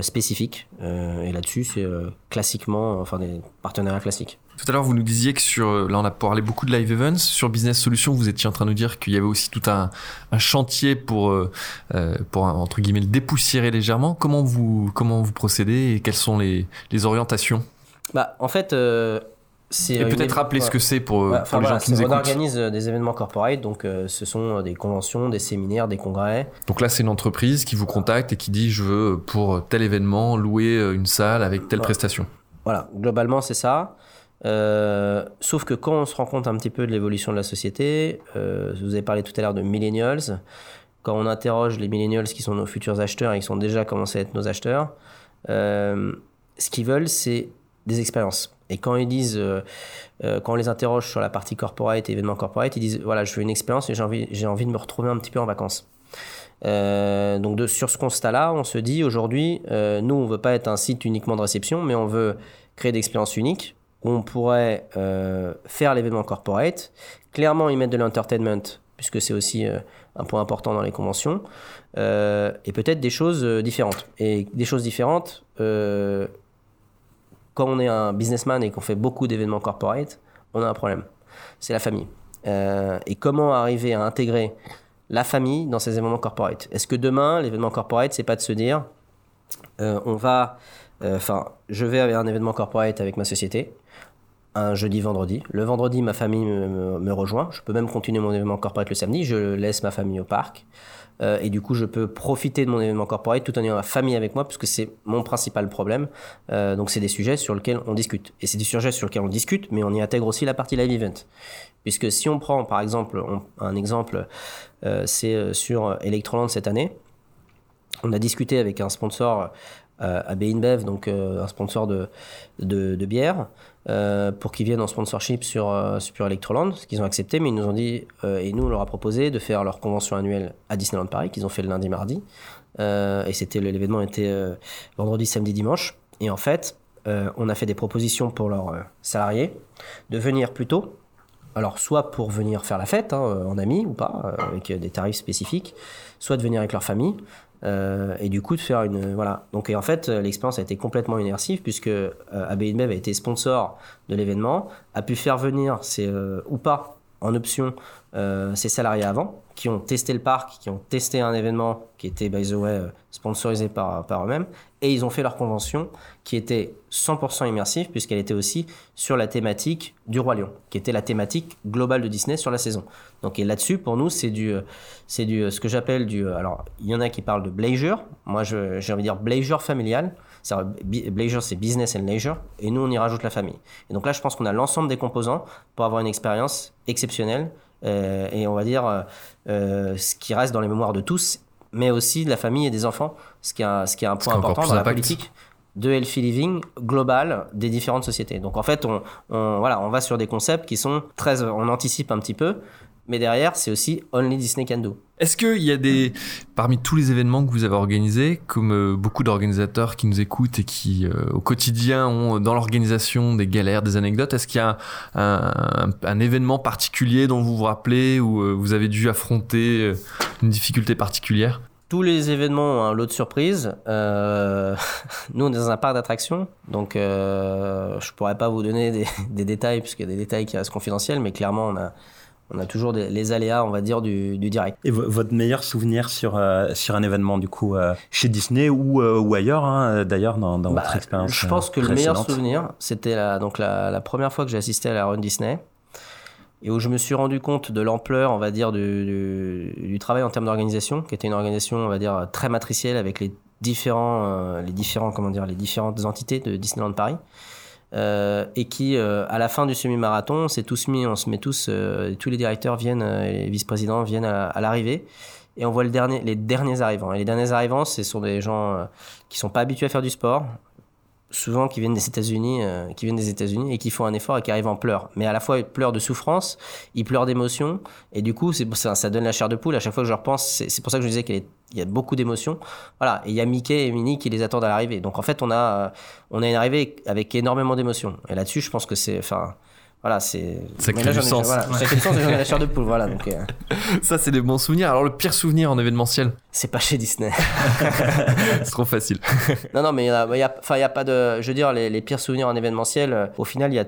Spécifiques. et là-dessus, c'est classiquement, enfin des partenariats classiques. Tout à l'heure, vous nous disiez que sur, là, on a parlé beaucoup de live events. Sur Business Solutions, vous étiez en train de nous dire qu'il y avait aussi tout un, chantier pour, pour entre guillemets, le dépoussiérer légèrement. Comment vous, comment vous procédez et quelles sont les, les orientations? Bah, en fait, et peut-être rappeler ce que c'est pour, les gens qui nous écoutent. On organise euh, des événements corporate, donc euh, ce sont euh, des conventions, des séminaires, des congrès. Donc là, c'est une entreprise qui vous contacte et qui dit je veux pour tel événement louer une salle avec telle prestation. Voilà, globalement, c'est ça. sauf que quand on se rend compte un petit peu de l'évolution de la société, vous avez parlé tout à l'heure de millennials. Quand on interroge les millennials qui sont nos futurs acheteurs et qui sont déjà commencés à être nos acheteurs, ce qu'ils veulent, c'est des expériences. Et quand ils disent, euh, euh, quand on les interroge sur la partie corporate, événement corporate, ils disent voilà, je veux une expérience et j'ai envie, j'ai envie de me retrouver un petit peu en vacances. Euh, donc sur ce constat-là, on se dit aujourd'hui, nous, on veut pas être un site uniquement de réception, mais on veut créer des expériences uniques on pourrait faire l'événement corporate, clairement y mettre de l'entertainment, puisque c'est aussi un point important dans les conventions, et peut-être des choses différentes. Et des choses différentes, quand on est un businessman et qu'on fait beaucoup d'événements corporate, on a un problème. C'est la famille. Euh, et comment arriver à intégrer la famille dans ces événements corporate? Est-ce que demain, l'événement corporate, c'est pas de se dire, euh, on va, euh, enfin, je vais à un événement corporate avec ma société, un jeudi, vendredi. Le vendredi, ma famille me, me, rejoint. Je peux même continuer mon événement corporate le samedi. Je laisse ma famille au parc. Euh, et du coup, je peux profiter de mon événement corporate tout en ayant ma famille avec moi, puisque c'est mon principal problème. Euh, donc, c'est des sujets sur lesquels on discute. Et c'est des sujets sur lesquels on discute, mais on y intègre aussi la partie live event. Puisque si on prend, par exemple, un exemple, euh, c'est sur Electroland cette année. On a discuté avec un sponsor à InBev, donc un sponsor de, de bière. Euh, pour qu'ils viennent en sponsorship sur, euh, Electroland, ce qu'ils ont accepté, mais ils nous ont dit, euh, et nous on leur a proposé de faire leur convention annuelle à Disneyland Paris, qu'ils ont fait le lundi, mardi, et c'était l'événement était vendredi, samedi, dimanche, et en fait, on a fait des propositions pour leurs salariés de venir plus tôt, alors soit pour venir faire la fête, hein, en amis ou pas, avec des tarifs spécifiques, soit de venir avec leur famille, euh, et du coup de faire une voilà. Donc en fait l'expérience a été complètement immersive puisque euh, AB a été sponsor de l'événement a pu faire venir c'est euh, ou pas en option euh, ses salariés avant, qui ont testé le parc, qui ont testé un événement qui était, by the way, euh, sponsorisé par, eux-mêmes, et ils ont fait leur convention qui était 100% immersive, puisqu'elle était aussi sur la thématique du Roi Lion, qui était la thématique globale de Disney sur la saison. Donc, et là-dessus, pour nous, c'est du, c'est du, ce que j'appelle du, alors, il y en a qui parlent de blazer, moi, j'ai envie de dire blazer familial, Blazer, c'est business and leisure, et nous, on y rajoute la famille. Et donc là, je pense qu'on a l'ensemble des composants pour avoir une expérience exceptionnelle, euh, et on va dire euh, euh, ce qui reste dans les mémoires de tous, mais aussi de la famille et des enfants, ce qui est ce qui est un point important dans la politique de healthy living global des différentes sociétés. Donc en fait, on, on, voilà, on va sur des concepts qui sont très, on anticipe un petit peu, mais derrière, c'est aussi Only Disney Can Do. Est-ce qu'il y a des, parmi tous les événements que vous avez organisés, comme euh, beaucoup d'organisateurs qui nous écoutent et qui euh, au quotidien ont dans l'organisation des galères, des anecdotes, est-ce qu'il y a un, événement particulier dont vous vous rappelez ou euh, vous avez dû affronter une difficulté particulière? Tous les événements ont un lot de surprises. nous, on est dans un parc d'attractions, donc euh, je pourrais pas vous donner des, des détails, puisqu'il y a des détails qui restent confidentiels, mais clairement, on a, on a toujours les aléas, on va dire, du, direct. Et votre meilleur souvenir sur, euh, sur un événement, du coup, euh, chez Disney ou, euh, ou ailleurs, hein, d'ailleurs, dans, dans bah, votre expérience Je pense que le meilleur souvenir, c'était la, donc la, première fois que j'ai assisté à la Run Disney et où je me suis rendu compte de l'ampleur, on va dire, du, du, travail en termes d'organisation, qui était une organisation, on va dire, très matricielle avec les différents, les différents, comment dire, les différentes entités de Disneyland Paris. Euh, et qui, euh, à la fin du semi-marathon, s'est tous mis, on se met tous, euh, tous les directeurs viennent, les vice-présidents viennent à, l'arrivée, et on voit le dernier, les derniers arrivants. Et les derniers arrivants, ce sont des gens qui sont pas habitués à faire du sport, souvent qui viennent des États-Unis, euh, qui viennent des États-Unis et qui font un effort et qui arrivent en pleurs. Mais à la fois ils pleurent de souffrance, ils pleurent d'émotion et du coup c'est ça, ça donne la chair de poule. À chaque fois que je repense, c'est pour ça que je disais qu'il y a beaucoup d'émotions. Voilà, et il y a Mickey et Minnie qui les attendent à l'arrivée. Donc en fait on a on a une arrivée avec énormément d'émotions. Et là-dessus je pense que c'est enfin Voilà, c'est. Ça crée là, du sens. Voilà, ça crée du sens j'en ai la chair de poule. Voilà, donc euh, Ça, c'est des bons souvenirs. Alors, le pire souvenir en événementiel? C'est pas chez Disney. C'est trop facile. non, non, mais il y a, pas de. Je veux dire, les, les pires souvenirs en événementiel, euh, au final, y a,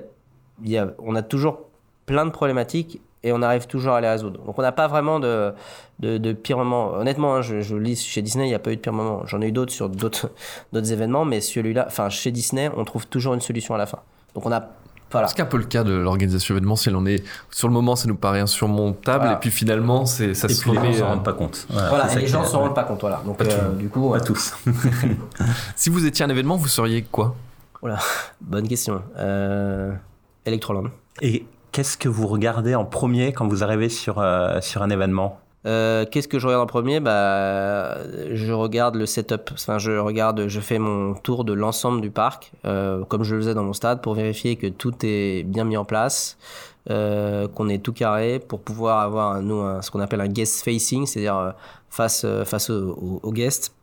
y a, on a toujours plein de problématiques et on arrive toujours à les résoudre. Donc, on n'a pas vraiment de, de, de pire moment. Honnêtement, hein, je, je lis chez Disney, il n'y a pas eu de pire moment. J'en ai eu d'autres sur d'autres d'autres événements, mais celui-là, enfin, chez Disney, on trouve toujours une solution à la fin. Donc, on a. Voilà. C'est un peu le cas de l'organisation événementielle. On est sur le moment, ça nous paraît insurmontable, Voilà. et puis finalement, c'est ça Et se puis les gens s'en euh, rendent pas compte. Voilà, Voilà, et les gens est- s'en rendent pas compte. Voilà. Donc, Pas euh, du coup, Pas euh, tous. Si vous étiez un événement, vous seriez quoi? Bonne question. Euh, Electroland. Et qu'est-ce que vous regardez en premier quand vous arrivez sur, euh, sur un événement? Euh, Qu'est-ce que je regarde en premier? Bah, Je regarde le setup. Enfin, je regarde, je fais mon tour de l'ensemble du parc, euh, comme je le faisais dans mon stade, pour vérifier que tout est bien mis en place, euh, qu'on est tout carré, pour pouvoir avoir nous ce qu'on appelle un guest facing, c'est-à-dire face face aux, guests,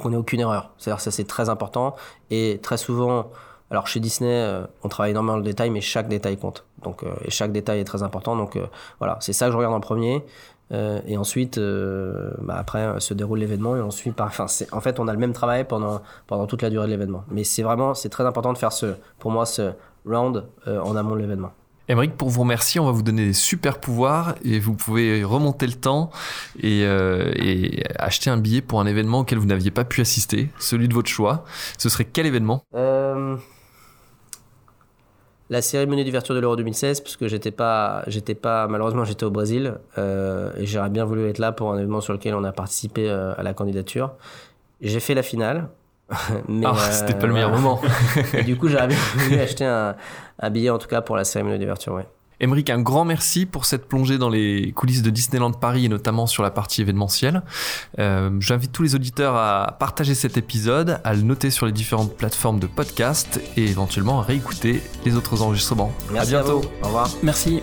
qu'on n'ait aucune erreur. C'est-à-dire ça c'est très important et très souvent. Alors chez Disney, on travaille énormément le détail, mais chaque détail compte. Donc, et chaque détail est très important. Donc voilà, c'est ça que je regarde en premier. Euh, et ensuite, euh, bah, après, euh, se déroule l'événement et on suit par. Enfin, en fait, on a le même travail pendant, pendant toute la durée de l'événement. Mais c'est vraiment, c'est très important de faire ce, pour moi, ce round en amont de l'événement. Émeric, pour vous remercier, on va vous donner des super pouvoirs et vous pouvez remonter le temps et, euh, et acheter un billet pour un événement auquel vous n'aviez pas pu assister, celui de votre choix. Ce serait quel événement? Euh, la cérémonie d'ouverture de l'Euro 2016, parce que j'étais pas, j'étais pas, malheureusement, j'étais au Brésil euh, et j'aurais bien voulu être là pour un événement sur lequel on a participé euh, à la candidature. J'ai fait la finale. mais, Ah, euh, c'était pas le meilleur voilà. moment. Et du coup, j'aurais bien voulu acheter un, un billet, en tout cas, pour la cérémonie d'ouverture, ouais. Émeric, un grand merci pour cette plongée dans les coulisses de Disneyland Paris et notamment sur la partie événementielle. Euh, J'invite tous les auditeurs à partager cet épisode, à le noter sur les différentes plateformes de podcast et éventuellement à réécouter les autres enregistrements. Merci à bientôt. vous. Au revoir. Merci.